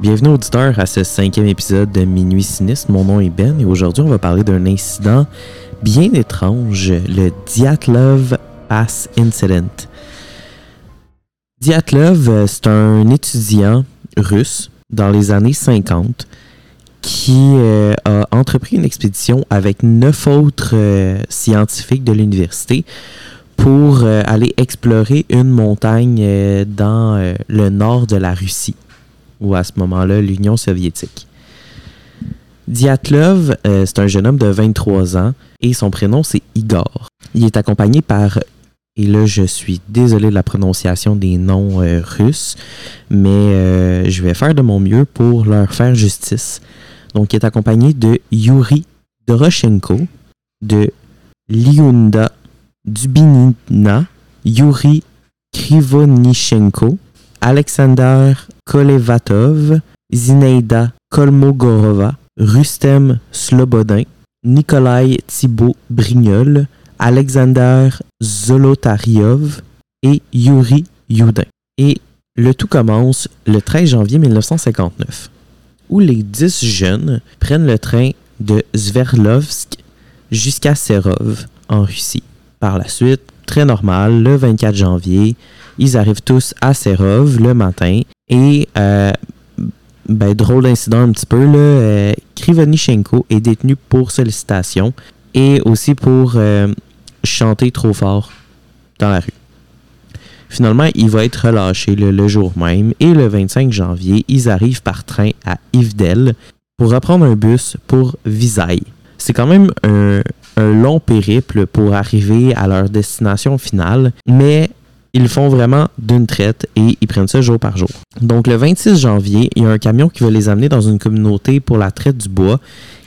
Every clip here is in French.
Bienvenue auditeur à ce cinquième épisode de Minuit Sinistre. Mon nom est Ben et aujourd'hui on va parler d'un incident bien étrange, le Dyatlov Pass Incident. Dyatlov, euh, c'est un étudiant russe dans les années 50 qui euh, a entrepris une expédition avec neuf autres euh, scientifiques de l'université pour aller explorer une montagne dans le nord de la Russie, ou à ce moment-là l'Union soviétique. Dyatlov, euh, c'est un jeune homme de 23 ans et son prénom c'est Igor. Il est accompagné par, et là je suis désolé de la prononciation des noms euh, russes, mais euh, je vais faire de mon mieux pour leur faire justice. Donc il est accompagné de Yuri Doroshenko, de Lyunda Dubinina, Yuri Krivonichenko, Alexander Kolevatov, Zinaida Kolmogorova, Rustem Slobodin, Nikolai Thibault Brignol, Alexander Zolotariov et Yuri Yudin. Et le tout commence le 13 janvier 1959, où les 10 jeunes prennent le train de Sverdlovsk jusqu'à Serov, en Russie. Par la suite, très normal, le 24 janvier, ils arrivent tous à Serov le matin et, euh, ben, drôle d'incident un petit peu, là, euh, Krivonichenko est détenu pour sollicitation et aussi pour euh, chanter trop fort dans la rue. Finalement, il va être relâché le, jour même et le 25 janvier, ils arrivent par train à Ivdel pour reprendre un bus pour Visailles. C'est quand même un long périple pour arriver à leur destination finale, mais ils font vraiment d'une traite et ils prennent ça jour par jour. Donc le 26 janvier, il y a un camion qui va les amener dans une communauté pour la traite du bois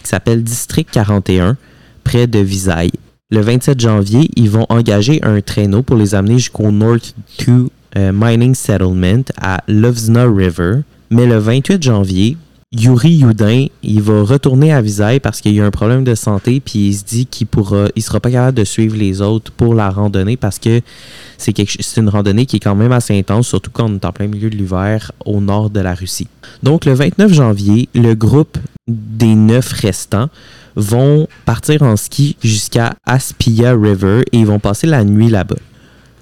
qui s'appelle District 41, près de Visailles. Le 27 janvier, ils vont engager un traîneau pour les amener jusqu'au North 2 euh, Mining Settlement à Lovzna River. Mais le 28 janvier, Yuri Yudin, il va retourner à Visailles parce qu'il y a un problème de santé, puis il se dit qu'il pourra, il sera pas capable de suivre les autres pour la randonnée parce que c'est une randonnée qui est quand même assez intense, surtout quand on est en plein milieu de l'hiver au nord de la Russie. Donc le 29 janvier, le groupe des neuf restants vont partir en ski jusqu'à Aspia River et ils vont passer la nuit là-bas.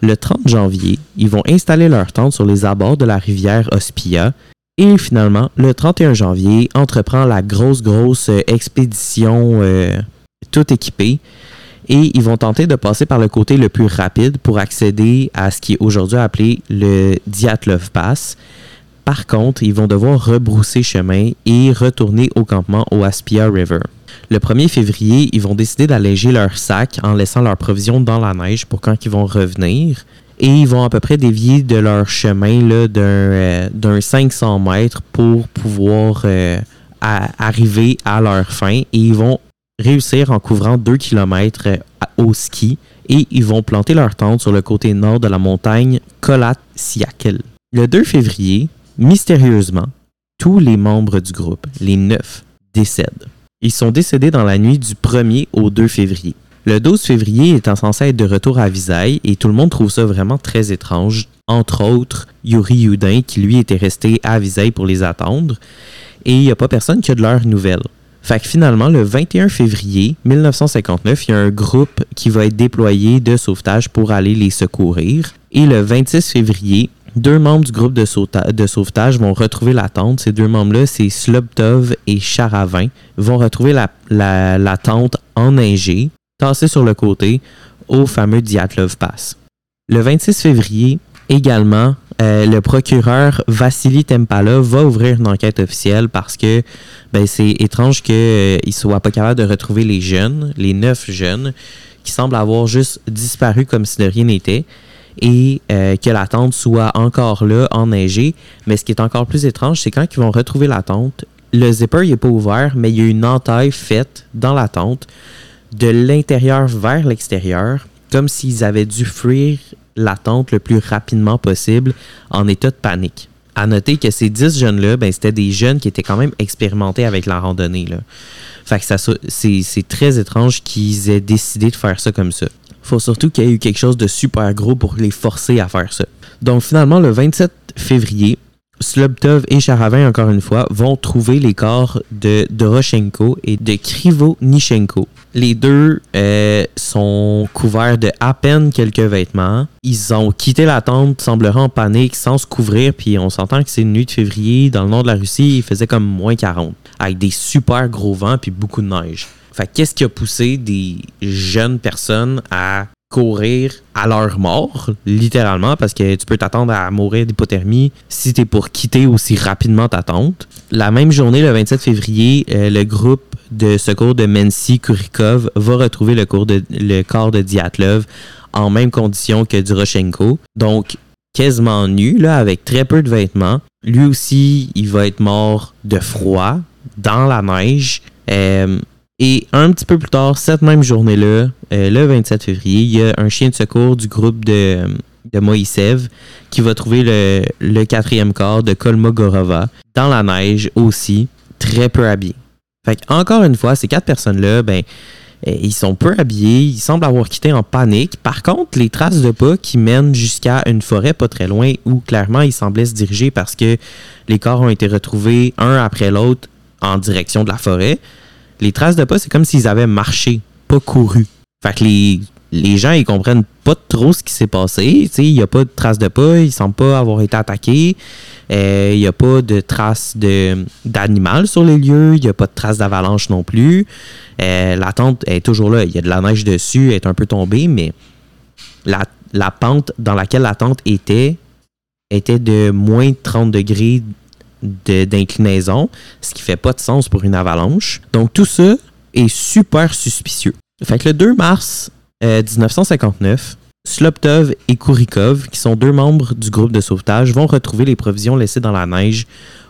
Le 30 janvier, ils vont installer leur tente sur les abords de la rivière Ospia et finalement, le 31 janvier, entreprend la grosse, grosse euh, expédition euh, tout équipée. Et ils vont tenter de passer par le côté le plus rapide pour accéder à ce qui est aujourd'hui appelé le Dyatlov Pass. Par contre, ils vont devoir rebrousser chemin et retourner au campement au Aspia River. Le 1er février, ils vont décider d'alléger leur sac en laissant leurs provisions dans la neige pour quand ils vont revenir et ils vont à peu près dévier de leur chemin d'un, euh, d'un 500 mètres pour pouvoir euh, arriver à leur fin et ils vont réussir en couvrant 2 km au ski et ils vont planter leur tente sur le côté nord de la montagne Kolatsiakel. Le 2 février, mystérieusement, tous les membres du groupe, les neuf, décèdent. Ils sont décédés dans la nuit du 1er au 2 février. Le 12 février étant censé être de retour à Visailles et tout le monde trouve ça vraiment très étrange. Entre autres, Yuri Yudin qui lui était resté à Visailles pour les attendre et il n'y a pas personne qui a de leurs nouvelles. Fait que finalement, le 21 février 1959, il y a un groupe qui va être déployé de sauvetage pour aller les secourir. Et le 26 février, deux membres du groupe de, sauvetage vont retrouver la tente. Ces deux membres-là, c'est Slobtov et Charavin, vont retrouver la, la, la tente tassée sur le côté, au fameux Dyatlov Pass. Le 26 février, également, euh, le procureur Vassili Tempala va ouvrir une enquête officielle parce que ben, c'est étrange qu'il ne soit pas capable de retrouver les jeunes, les neuf jeunes, qui semblent avoir juste disparu comme si de rien n'était, et euh, que la tente soit encore là, enneigée. Mais ce qui est encore plus étrange, c'est quand ils vont retrouver la tente, le zipper n'est pas ouvert, mais il y a une entaille faite dans la tente de l'intérieur vers l'extérieur, comme s'ils avaient dû fuir la tente le plus rapidement possible en état de panique. À noter que ces 10 jeunes-là, ben, c'était des jeunes qui étaient quand même expérimentés avec la randonnée. Là. Fait que ça, c'est, très étrange qu'ils aient décidé de faire ça comme ça. Faut surtout qu'il y ait eu quelque chose de super gros pour les forcer à faire ça. Donc finalement, le 27 février, Slobtov et Charavin, encore une fois, vont trouver les corps de Doroshenko et de Krivonichenko. Les deux euh, sont couverts de à peine quelques vêtements. Ils ont quitté la tente, semblerait en panique, sans se couvrir, puis on s'entend que c'est une nuit de février. Dans le nord de la Russie, il faisait comme moins 40, avec des super gros vents puis beaucoup de neige. Fait qu'est-ce qui a poussé des jeunes personnes à courir à leur mort, littéralement, parce que tu peux t'attendre à mourir d'hypothermie si tu es pour quitter aussi rapidement ta tente. La même journée, le 27 février, euh, le groupe de secours de Mensi Kurikov va retrouver le, corps de Diatlov en même condition que Duroshenko. Donc, quasiment nu, là, avec très peu de vêtements. Lui aussi, il va être mort de froid, dans la neige. Euh, et un petit peu plus tard, cette même journée-là, euh, le 27 février, il y a un chien de secours du groupe de, de Moïsev qui va trouver le, quatrième corps de Kolmogorova dans la neige aussi, très peu habillé. Fait encore une fois, ces quatre personnes-là, ben, euh, ils sont peu habillés, ils semblent avoir quitté en panique. Par contre, les traces de pas qui mènent jusqu'à une forêt pas très loin où clairement ils semblaient se diriger parce que les corps ont été retrouvés un après l'autre en direction de la forêt les traces de pas, c'est comme s'ils avaient marché, pas couru. Fait que les, les gens, ils comprennent pas trop ce qui s'est passé. Il n'y a pas de traces de pas, ils semblent pas avoir été attaqués. Euh, il n'y a pas de traces d'animal sur les lieux. Il n'y a pas de traces d'avalanche non plus. Euh, la tente est toujours là. Il y a de la neige dessus, elle est un peu tombée, mais la, la pente dans laquelle la tente était était de moins 30 degrés d'inclinaison, ce qui fait pas de sens pour une avalanche. Donc tout ça est super suspicieux. Fait que le 2 mars 1959, euh, Sloptov et Kurikov, qui sont deux membres du groupe de sauvetage, vont retrouver les provisions laissées dans la neige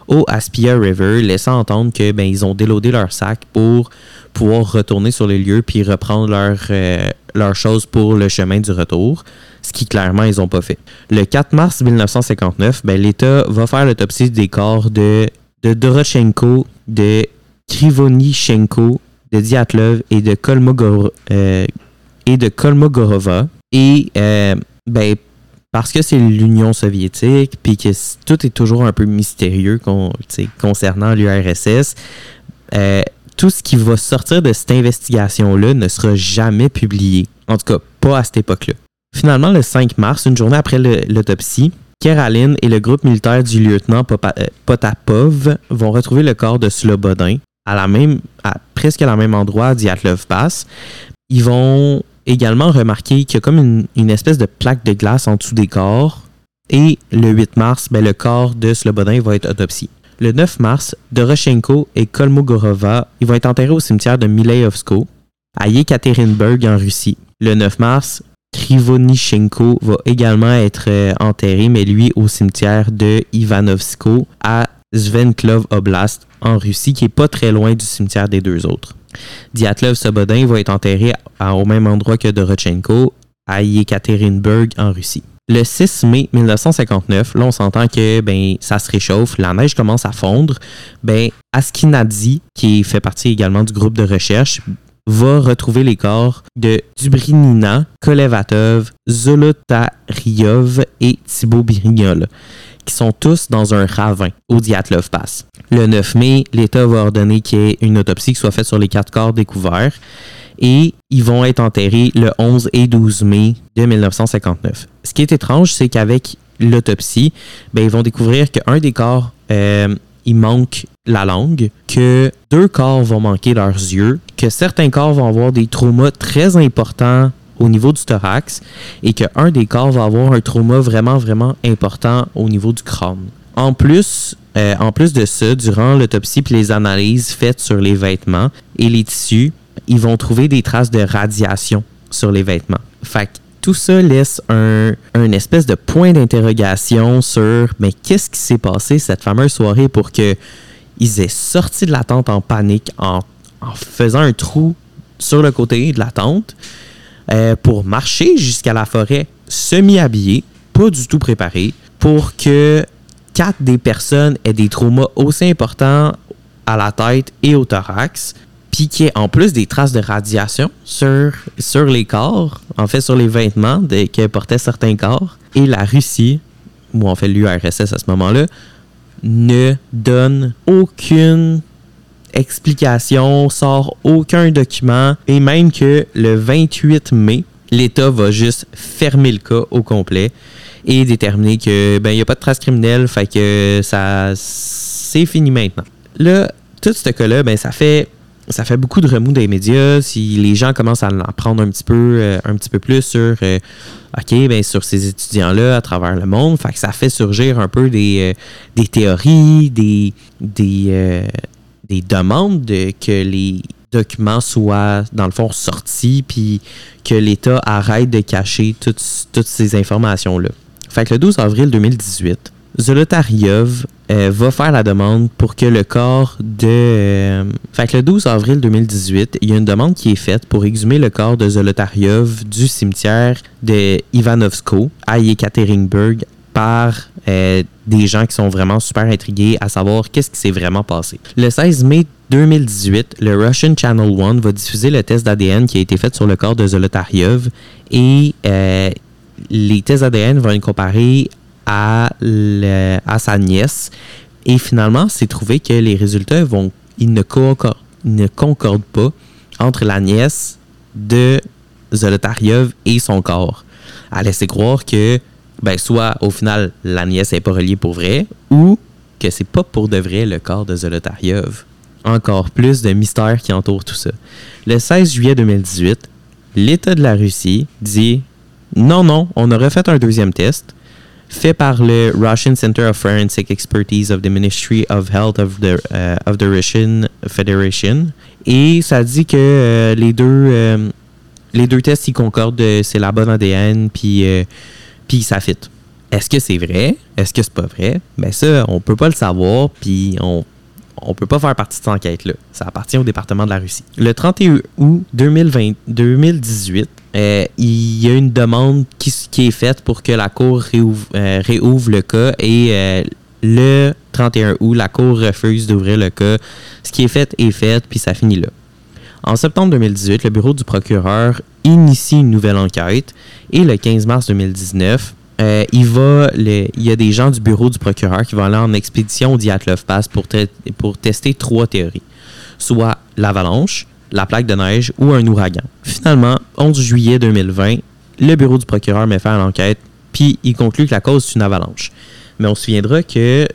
au Aspia River, laissant entendre que ben, ils ont déloadé leur sac pour pouvoir retourner sur les lieux puis reprendre leurs euh, leurs choses pour le chemin du retour ce qui clairement ils n'ont pas fait. Le 4 mars 1959, ben, l'État va faire l'autopsie des corps de, de Doroshenko, de Krivonichenko, de Diatlov et de, Kolmogor, euh, et de Kolmogorova. Et euh, ben, parce que c'est l'Union soviétique, puis que tout est toujours un peu mystérieux concernant l'URSS, euh, tout ce qui va sortir de cette investigation-là ne sera jamais publié. En tout cas, pas à cette époque-là. Finalement, le 5 mars, une journée après l'autopsie, Keraline et le groupe militaire du lieutenant euh, Potapov vont retrouver le corps de Slobodin à, la même, à presque à la même endroit d'Yatlov Pass. Ils vont également remarquer qu'il y a comme une, espèce de plaque de glace en dessous des corps. Et le 8 mars, ben, le corps de Slobodin va être autopsié. Le 9 mars, Doroshenko et Kolmogorova ils vont être enterrés au cimetière de Milaïovsko, à Yekaterinburg, en Russie. Le 9 mars, Krivonichenko va également être euh, enterré, mais lui au cimetière de Ivanovsko à Svenklov Oblast en Russie, qui est pas très loin du cimetière des deux autres. Diatlov Sobodin va être enterré au même endroit que Dorochenko à Yekaterinburg en Russie. Le 6 mai 1959, là on s'entend que ben ça se réchauffe, la neige commence à fondre. Ben qui fait partie également du groupe de recherche, va retrouver les corps de Dubrinina, Kolevatov, Zolotaryov et Thibaut Birignol, qui sont tous dans un ravin au Diatlov Pass. Le 9 mai, l'État va ordonner qu'il y ait une autopsie qui soit faite sur les quatre corps découverts et ils vont être enterrés le 11 et 12 mai de 1959. Ce qui est étrange, c'est qu'avec l'autopsie, ben, ils vont découvrir qu'un des corps euh, il manque la langue, que deux corps vont manquer leurs yeux, que certains corps vont avoir des traumas très importants au niveau du thorax et qu'un des corps va avoir un trauma vraiment, vraiment important au niveau du crâne. En plus, euh, en plus de ça, durant l'autopsie et les analyses faites sur les vêtements et les tissus, ils vont trouver des traces de radiation sur les vêtements. Fait tout ça laisse un, espèce de point d'interrogation sur mais qu'est-ce qui s'est passé cette fameuse soirée pour que ils aient sorti de la tente en panique en, faisant un trou sur le côté de la tente euh, pour marcher jusqu'à la forêt semi-habillés, pas du tout préparés, pour que quatre des personnes aient des traumas aussi importants à la tête et au thorax puis qu'il y ait en plus des traces de radiation sur, sur les corps, en fait sur les vêtements que portaient certains corps. Et la Russie, ou en fait l'URSS à ce moment-là, ne donne aucune explication, sort aucun document et même que le 28 mai, l'État va juste fermer le cas au complet et déterminer que ben il y a pas de trace criminelle, fait que ça c'est fini maintenant. Là, tout ce cas-là, ben ça fait ça fait beaucoup de remous les médias. Si les gens commencent à en prendre un petit peu, euh, un petit peu plus sur, euh, ok, ben sur ces étudiants-là à travers le monde, fait que ça fait surgir un peu des, euh, des théories, des des, des demandes de que les documents soient dans le fond sortis, puis que l'État arrête de cacher toutes, toutes ces informations-là. Fait que le 12 avril 2018, Zolotaryov euh, va faire la demande pour que le corps de... Euh, fait que le 12 avril 2018, il y a une demande qui est faite pour exhumer le corps de Zolotaryov du cimetière de Ivanovsko à Yekaterinburg par euh, des gens qui sont vraiment super intrigués à savoir qu'est-ce qui s'est vraiment passé. Le 16 mai 2018, le Russian Channel One va diffuser le test d'ADN qui a été fait sur le corps de Zolotaryov et les tests d'ADN vont être comparés à, à sa nièce. Et finalement, c'est trouvé que les résultats vont, ils ne, concordent, ne concordent pas entre la nièce de Zolotaryov et son corps. Elle laissé croire que, ben, soit au final, la nièce n'est pas reliée pour vrai, ou que c'est pas pour de vrai le corps de Zolotaryov. Encore plus de mystères qui entourent tout ça. Le 16 juillet 2018, l'État de la Russie dit non, non, on aurait fait un deuxième test fait par le Russian Center of Forensic Expertise of the Ministry of Health of the, uh, of the Russian Federation. Et ça dit que euh, les deux euh, les deux tests ils concordent, c'est la bonne ADN puis euh, puis ça fit. Est-ce que c'est vrai? Est-ce que c'est pas vrai? Ben ça, on peut pas le savoir puis on on peut pas faire partie de cette enquête-là. Ça appartient au département de la Russie. Le 31 août 2020, 2018, euh, il y a une demande qui, est faite pour que la Cour réouvre, euh, réouvre le cas et euh, le 31 août, la Cour refuse d'ouvrir le cas. Ce qui est fait est fait, puis ça finit là. En septembre 2018, le bureau du procureur initie une nouvelle enquête et le 15 mars 2019, il, va il y a des gens du bureau du procureur qui vont aller en expédition au Diatlov Pass pour tester trois théories. Soit l'avalanche, la plaque de neige ou un ouragan. Finalement, 11 juillet 2020, le bureau du procureur met fin à l'enquête, puis il conclut que la cause est une avalanche. Mais on se souviendra que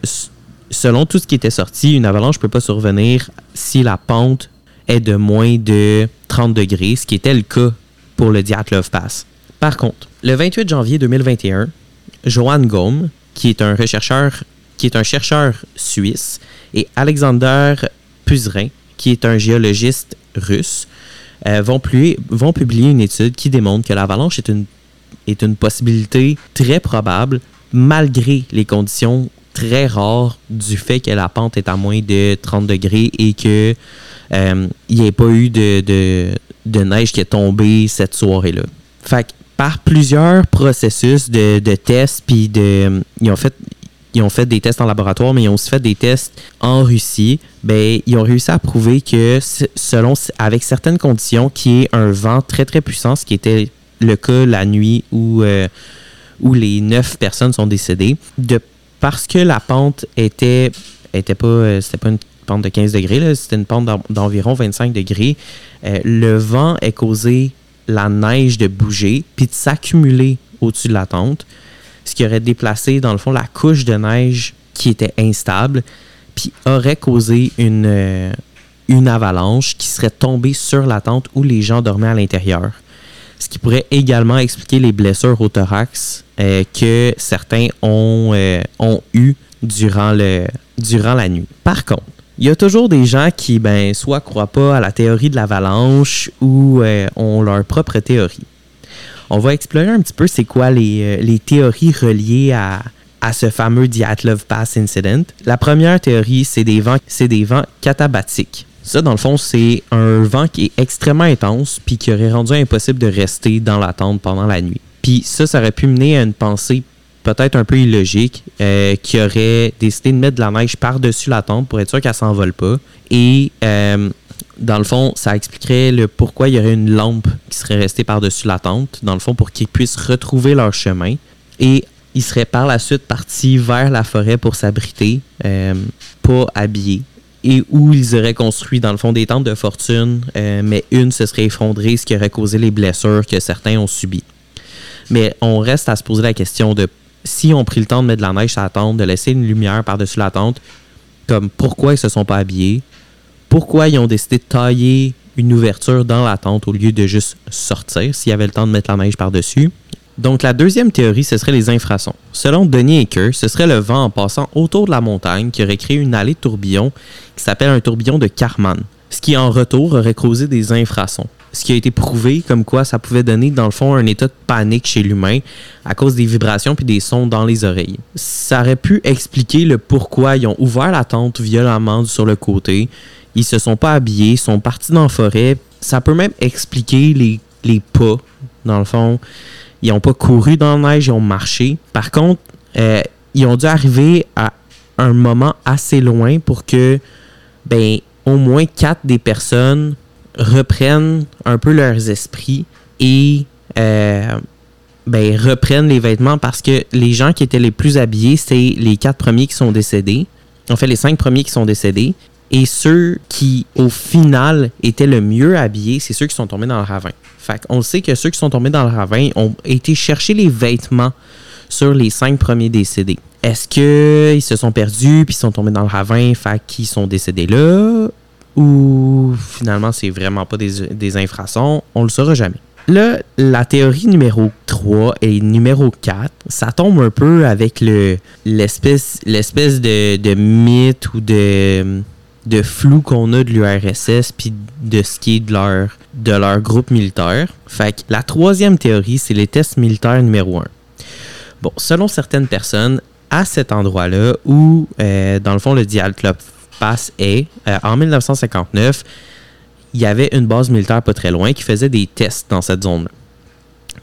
selon tout ce qui était sorti, une avalanche ne peut pas survenir si la pente est de moins de 30 degrés, ce qui était le cas pour le Dyatlov Pass. Par contre, le 28 janvier 2021, Johan Gaume, qui est un rechercheur, qui est un chercheur suisse, et Alexander Puzerin, qui est un géologiste euh, vont, publier une étude qui démontre que l'avalanche est une, est une possibilité très probable malgré les conditions très rares du fait que la pente est à moins de 30 degrés et que euh, il n'y ait pas eu de, de, neige qui est tombée cette soirée-là. Fait par plusieurs processus de, de tests, puis de, ils ont fait, ils ont fait des tests en laboratoire, mais ils ont aussi fait des tests en Russie. Ben, ils ont réussi à prouver que selon, avec certaines conditions, qui est un vent très très puissant, ce qui était le cas la nuit où, euh, où les neuf personnes sont décédées, de, parce que la pente était, était pas, euh, c'était pas une pente de 15 degrés, c'était une pente d'environ 25 degrés, euh, le vent a causé la neige de bouger puis de s'accumuler au-dessus de la tente ce qui aurait déplacé, dans le fond, la couche de neige qui était instable, puis aurait causé une, euh, une avalanche qui serait tombée sur la tente où les gens dormaient à l'intérieur. Ce qui pourrait également expliquer les blessures au thorax euh, que certains ont, euh, ont eues durant la nuit. Par contre, il y a toujours des gens qui, ben, soit croient pas à la théorie de l'avalanche ou ont leur propre théorie on va explorer un petit peu c'est quoi les, euh, théories reliées à, ce fameux Dyatlov Pass Incident. La première théorie, c'est des vents, c'est des vents catabatiques. Ça, dans le fond, c'est un vent qui est extrêmement intense puis qui aurait rendu impossible de rester dans la tente pendant la nuit. Puis ça, ça aurait pu mener à une pensée peut-être un peu illogique euh, qui aurait décidé de mettre de la neige par-dessus la tente pour être sûr qu'elle s'envole pas. Et euh, dans le fond, ça expliquerait le pourquoi il y aurait une lampe qui serait restée par-dessus la tente, dans le fond, pour qu'ils puissent retrouver leur chemin. Et ils seraient par la suite partis vers la forêt pour s'abriter, euh, pas habillés, et où ils auraient construit dans le fond des tentes de fortune, euh, mais une se serait effondrée, ce qui aurait causé les blessures que certains ont subies. Mais on reste à se poser la question de si on pris le temps de mettre de la neige sur la tente, de laisser une lumière par-dessus la tente, comme pourquoi ils se sont pas habillés, pourquoi ils ont décidé de tailler une ouverture dans la tente au lieu de juste sortir s'il y avait le temps de mettre la neige par-dessus? Donc la deuxième théorie, ce serait les infrasons. Selon Denis Aker, ce serait le vent en passant autour de la montagne qui aurait créé une allée de tourbillons qui s'appelle un tourbillon de Karman, ce qui en retour aurait causé des infrasons. Ce qui a été prouvé comme quoi ça pouvait donner dans le fond un état de panique chez l'humain à cause des vibrations puis des sons dans les oreilles. Ça aurait pu expliquer le pourquoi ils ont ouvert la tente violemment sur le côté. Ils se sont pas habillés, sont partis dans la forêt. Ça peut même expliquer les, les pas, dans le fond. Ils n'ont pas couru dans la neige, ils ont marché. Par contre, euh, ils ont dû arriver à un moment assez loin pour que ben, au moins quatre des personnes reprennent un peu leurs esprits et euh, ben, reprennent les vêtements parce que les gens qui étaient les plus habillés, c'est les quatre premiers qui sont décédés. En fait, les cinq premiers qui sont décédés. Et ceux qui, au final, étaient le mieux habillés, c'est ceux qui sont tombés dans le ravin. Fait on sait que ceux qui sont tombés dans le ravin ont été chercher les vêtements sur les cinq premiers décédés. Est-ce qu'ils se sont perdus puis sont tombés dans le ravin, fait qu'ils sont décédés là? Ou finalement, c'est vraiment pas des, des infrasons? On le saura jamais. Là, la théorie numéro 3 et numéro 4, ça tombe un peu avec le l'espèce l'espèce de, de mythe ou de de flou qu'on a de l'URSS puis de ce qui est de leur, de leur groupe militaire. Fait que la troisième théorie, c'est les tests militaires numéro 1. Bon, selon certaines personnes, à cet endroit-là où, euh, dans le fond, le Dial Club Pass est, euh, en 1959, il y avait une base militaire pas très loin qui faisait des tests dans cette zone-là.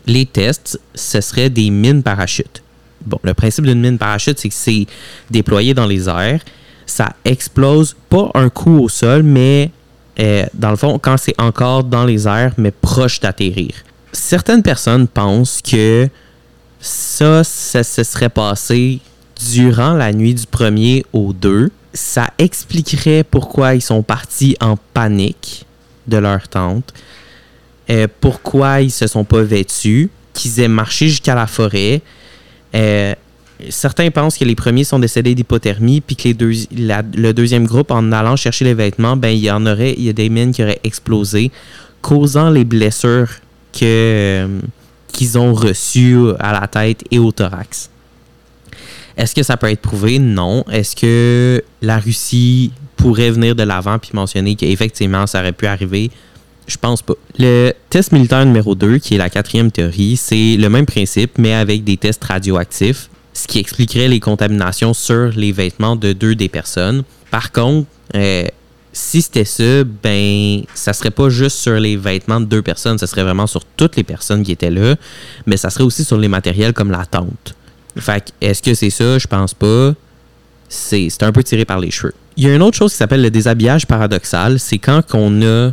Les tests, ce seraient des mines parachutes. Bon, le principe d'une mine parachute, c'est que c'est déployé dans les airs ça explose pas un coup au sol, mais euh, dans le fond, quand c'est encore dans les airs, mais proche d'atterrir. Certaines personnes pensent que ça, ça se serait passé durant la nuit du 1er au 2. Ça expliquerait pourquoi ils sont partis en panique de leur tente, euh, pourquoi ils se sont pas vêtus, qu'ils aient marché jusqu'à la forêt. Euh, certains pensent que les premiers sont décédés d'hypothermie, puis que les deux, le deuxième groupe, en allant chercher les vêtements, ben, il y en aurait, il y a des mines qui auraient explosé, causant les blessures que, qu'ils ont reçues à la tête et au thorax. Est-ce que ça peut être prouvé? Non. Est-ce que la Russie pourrait venir de l'avant puis mentionner qu'effectivement ça aurait pu arriver? Je pense pas. Le test militaire numéro 2, qui est la quatrième théorie, c'est le même principe, mais avec des tests radioactifs ce qui expliquerait les contaminations sur les vêtements de deux des personnes. Par contre, euh, si c'était ça, ben, ça serait pas juste sur les vêtements de deux personnes, ça serait vraiment sur toutes les personnes qui étaient là, mais ça serait aussi sur les matériels comme la tente. Fait est-ce que c'est ça? Je pense pas. C'est un peu tiré par les cheveux. Il y a une autre chose qui s'appelle le déshabillage paradoxal. C'est quand on a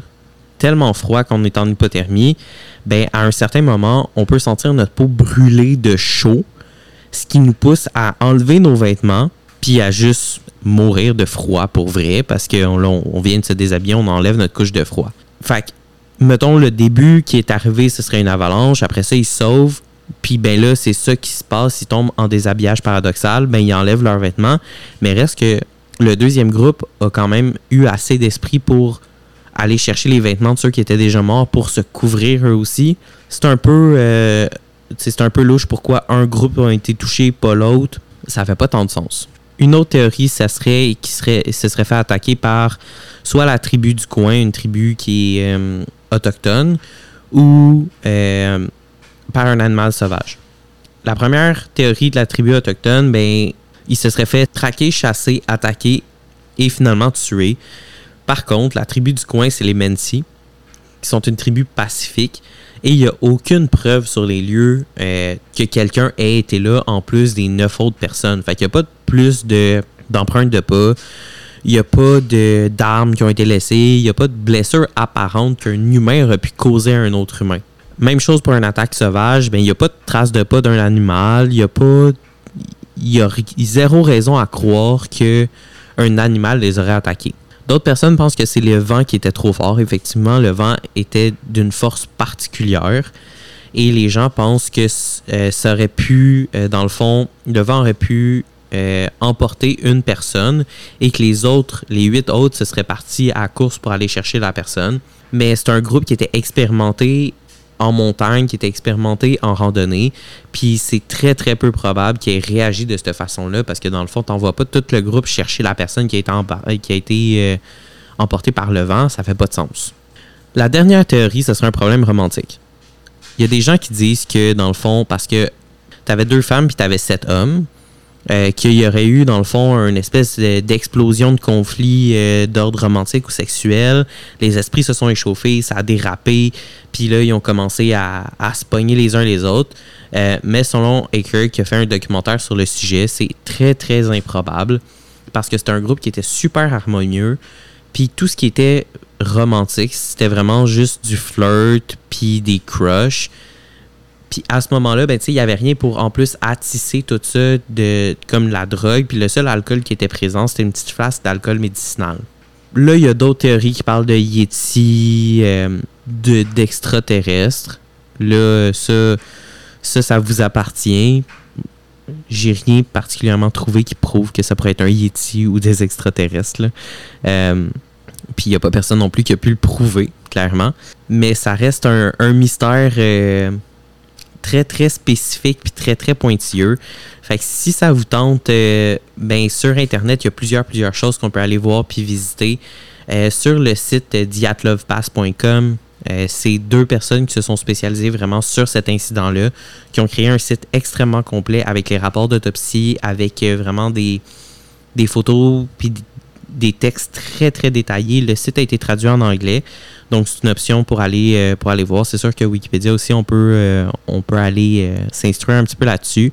tellement froid qu'on est en hypothermie, ben, à un certain moment, on peut sentir notre peau brûler de chaud ce qui nous pousse à enlever nos vêtements puis à juste mourir de froid pour vrai parce qu'on on vient de se déshabiller, on enlève notre couche de froid. Fait que, mettons, le début qui est arrivé, ce serait une avalanche. Après ça, ils sauvent. Puis ben là, c'est ça qui se passe. Ils tombent en déshabillage paradoxal. Ben, ils enlèvent leurs vêtements. Mais reste que le deuxième groupe a quand même eu assez d'esprit pour aller chercher les vêtements de ceux qui étaient déjà morts pour se couvrir eux aussi. C'est un peu euh, c'est un peu louche pourquoi un groupe a été touché, pas l'autre. Ça fait pas tant de sens. Une autre théorie, ça serait qui serait, se serait fait attaquer par soit la tribu du coin, une tribu qui est euh, autochtone, ou euh, par un animal sauvage. La première théorie de la tribu autochtone, ben, il se serait fait traquer, chasser, attaquer et finalement tuer. Par contre, la tribu du coin, c'est les Mensi, qui sont une tribu pacifique et il n'y a aucune preuve sur les lieux euh, que quelqu'un ait été là en plus des neuf autres personnes. Fait qu'il n'y a pas plus de, d'empreintes de pas. Il n'y a pas d'armes qui ont été laissées. Il n'y a pas de blessure apparente qu'un humain aurait pu causer à un autre humain. Même chose pour une attaque sauvage. Ben, il n'y a pas de traces de pas d'un animal. Il n'y a pas il y a zéro raison à croire que un animal les aurait attaqués. D'autres personnes pensent que c'est le vent qui était trop fort. Effectivement, le vent était d'une force particulière. Et les gens pensent que euh, ça aurait pu, euh, dans le fond, le vent aurait pu euh, emporter une personne et que les autres, les huit autres, se seraient partis à course pour aller chercher la personne. Mais c'est un groupe qui était expérimenté en montagne, qui était expérimenté en randonnée. Puis c'est très, très peu probable qu'il ait réagi de cette façon-là parce que dans le fond, tu n'envoies pas tout le groupe chercher la personne qui a été, euh, euh, emportée par le vent. Ça fait pas de sens. La dernière théorie, ce serait un problème romantique. Il y a des gens qui disent que dans le fond, parce que tu avais deux femmes puis tu avais sept hommes, euh, qu'il y aurait eu, dans le fond, une espèce d'explosion de conflit euh, d'ordre romantique ou sexuel. Les esprits se sont échauffés, ça a dérapé, puis là, ils ont commencé à, se pogner les uns les autres. Euh, mais selon Aker, qui a fait un documentaire sur le sujet, c'est très, très improbable parce que c'était un groupe qui était super harmonieux. Puis tout ce qui était romantique, c'était vraiment juste du flirt, puis des crushs. Puis à ce moment-là, ben, il n'y avait rien pour en plus attisser tout ça de, comme la drogue. Puis le seul alcool qui était présent, c'était une petite flasque d'alcool médicinal. Là, il y a d'autres théories qui parlent de Yeti, euh, d'extraterrestres. Là, ça, ça, ça vous appartient. J'ai rien particulièrement trouvé qui prouve que ça pourrait être un Yeti ou des extraterrestres. Euh, puis il n'y a pas personne non plus qui a pu le prouver, clairement. Mais ça reste un, mystère. Euh, très, très spécifique puis très, très pointilleux. Fait que si ça vous tente, euh, ben, sur Internet, il y a plusieurs, plusieurs choses qu'on peut aller voir puis visiter. Euh, sur le site diatlovepass.com, euh, c'est deux personnes qui se sont spécialisées vraiment sur cet incident-là, qui ont créé un site extrêmement complet avec les rapports d'autopsie, avec vraiment des, des photos puis des textes très, très détaillés. Le site a été traduit en anglais. Donc, c'est une option pour aller, euh, voir. C'est sûr que Wikipédia aussi, on peut, euh, aller euh, s'instruire un petit peu là-dessus.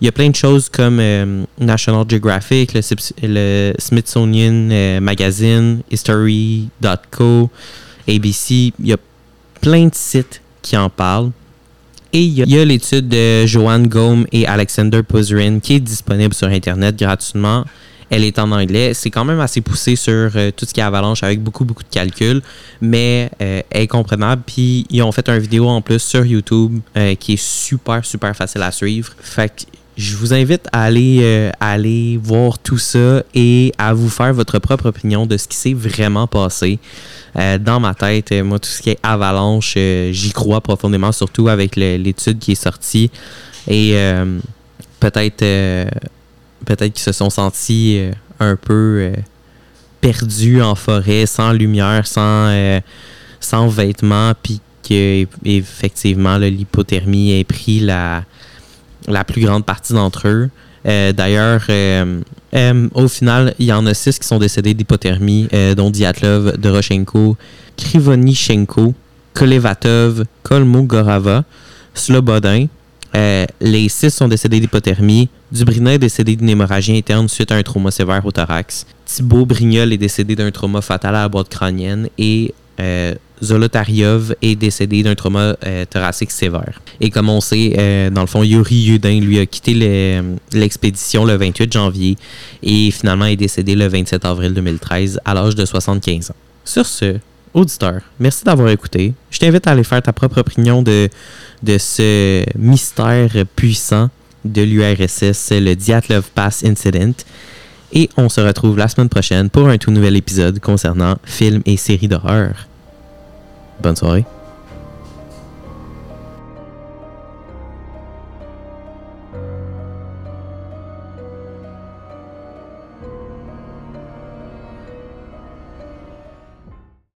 Il y a plein de choses comme National Geographic, le, Smithsonian Magazine, History.co, ABC. Il y a plein de sites qui en parlent. Et il y a, l'étude de Joanne Gome et Alexander Puzerin qui est disponible sur Internet gratuitement. Elle est en anglais. C'est quand même assez poussé sur euh, tout ce qui est avalanche avec beaucoup, beaucoup de calculs, mais euh, elle est comprenable. Puis ils ont fait une vidéo en plus sur YouTube euh, qui est super, super facile à suivre. Fait que je vous invite à aller, aller voir tout ça et à vous faire votre propre opinion de ce qui s'est vraiment passé. dans ma tête, moi, tout ce qui est avalanche, j'y crois profondément, surtout avec l'étude qui est sortie. Et peut-être peut-être qu'ils se sont sentis euh, un peu euh, perdus en forêt, sans lumière, sans, euh, sans vêtements, puis qu'effectivement l'hypothermie ait pris la, plus grande partie d'entre eux. D'ailleurs, au final, il y en a six qui sont décédés d'hypothermie, dont Diatlov, Doroshenko, Krivonichenko, Kolevatov, Kolmogorava, Slobodin, les six sont décédés d'hypothermie. Dubrina est décédé d'une hémorragie interne suite à un trauma sévère au thorax. Thibaut Brignol est décédé d'un trauma fatal à la boîte crânienne. Et euh, Zolotariov est décédé d'un trauma euh, thoracique sévère. Et comme on sait, dans le fond, Yuri Yudin, lui, a quitté l'expédition le 28 janvier et finalement est décédé le 27 avril 2013 à l'âge de 75 ans. Sur ce, auditeur, merci d'avoir écouté. Je t'invite à aller faire ta propre opinion de ce mystère puissant de l'URSS, le Dyatlov Pass Incident. Et on se retrouve la semaine prochaine pour un tout nouvel épisode concernant films et séries d'horreur. Bonne soirée.